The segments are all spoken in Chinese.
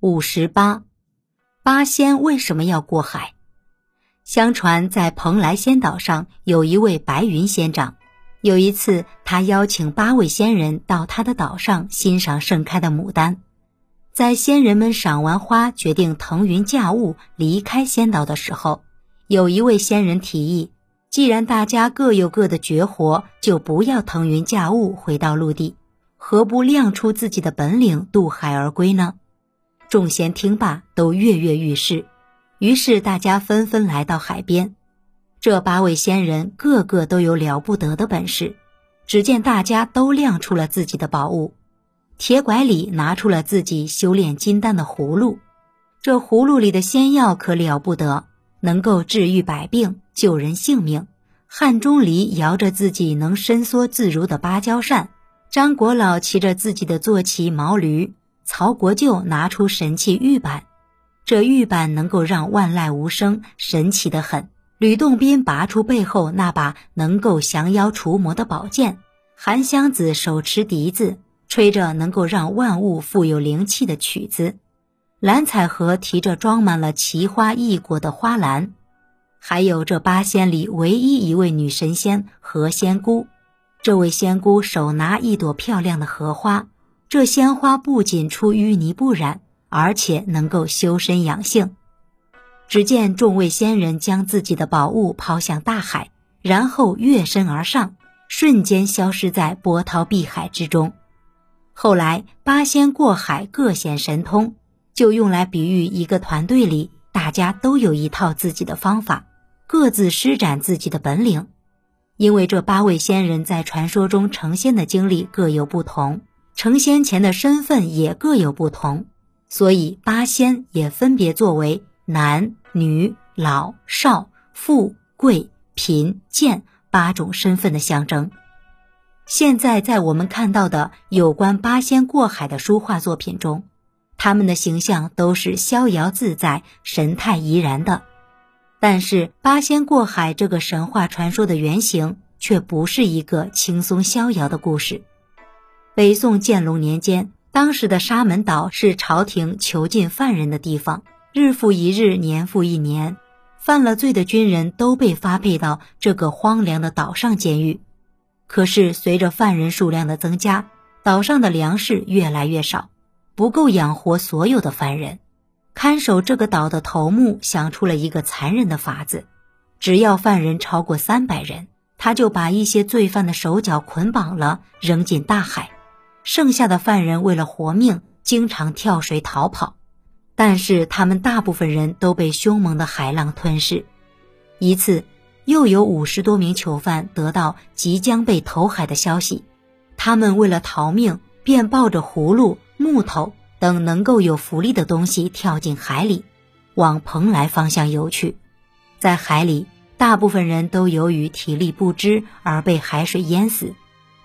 五十八，八仙为什么要过海？相传在蓬莱仙岛上有一位白云仙长，有一次他邀请八位仙人到他的岛上欣赏盛开的牡丹。在仙人们赏完花，决定腾云驾雾离开仙岛的时候，有一位仙人提议：既然大家各有各的绝活，就不要腾云驾雾回到陆地，何不亮出自己的本领，渡海而归呢？众仙听罢，都跃跃欲试。于是大家纷纷来到海边。这八位仙人个个都有了不得的本事。只见大家都亮出了自己的宝物。铁拐李拿出了自己修炼金丹的葫芦。这葫芦里的仙药可了不得，能够治愈百病，救人性命。汉钟离摇着自己能伸缩自如的芭蕉扇。张国老骑着自己的坐骑毛驴。曹国舅拿出神器玉板，这玉板能够让万籁无声，神奇的很。吕洞宾拔出背后那把能够降妖除魔的宝剑，韩湘子手持笛子，吹着能够让万物富有灵气的曲子。蓝采和提着装满了奇花异果的花篮，还有这八仙里唯一一位女神仙何仙姑。这位仙姑手拿一朵漂亮的荷花。这鲜花不仅出淤泥不染，而且能够修身养性。只见众位仙人将自己的宝物抛向大海，然后跃身而上，瞬间消失在波涛碧海之中。后来八仙过海各显神通，就用来比喻一个团队里大家都有一套自己的方法，各自施展自己的本领。因为这八位仙人在传说中成仙的经历各有不同。成仙前的身份也各有不同，所以八仙也分别作为男女老少富贵贫贱八种身份的象征。现在在我们看到的有关八仙过海的书画作品中，他们的形象都是逍遥自在、神态怡然的。但是八仙过海这个神话传说的原型却不是一个轻松逍遥的故事。北宋建隆年间，当时的沙门岛是朝廷囚禁犯人的地方，日复一日，年复一年，犯了罪的军人都被发配到这个荒凉的岛上监狱。可是，随着犯人数量的增加，岛上的粮食越来越少，不够养活所有的犯人。看守这个岛的头目想出了一个残忍的法子：只要犯人超过三百人，他就把一些罪犯的手脚捆绑了，扔进大海。剩下的犯人为了活命，经常跳水逃跑，但是他们大部分人都被凶猛的海浪吞噬。一次，又有五十多名囚犯得到即将被投海的消息，他们为了逃命，便抱着葫芦、木头等能够有浮力的东西跳进海里，往蓬莱方向游去。在海里，大部分人都由于体力不支而被海水淹死。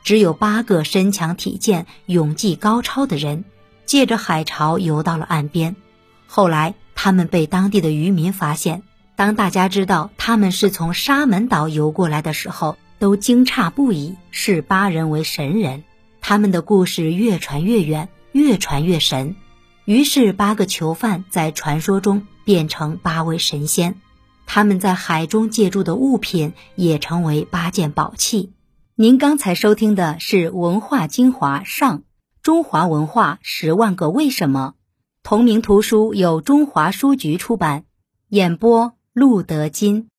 只有八个身强体健、勇技高超的人，借着海潮游到了岸边。后来，他们被当地的渔民发现。当大家知道他们是从沙门岛游过来的时候，都惊诧不已，视八人为神人。他们的故事越传越远，越传越神。于是，八个囚犯在传说中变成八位神仙。他们在海中借助的物品也成为八件宝器。您刚才收听的是《文化精华上中华文化十万个为什么》，同名图书由中华书局出版，演播陆德金。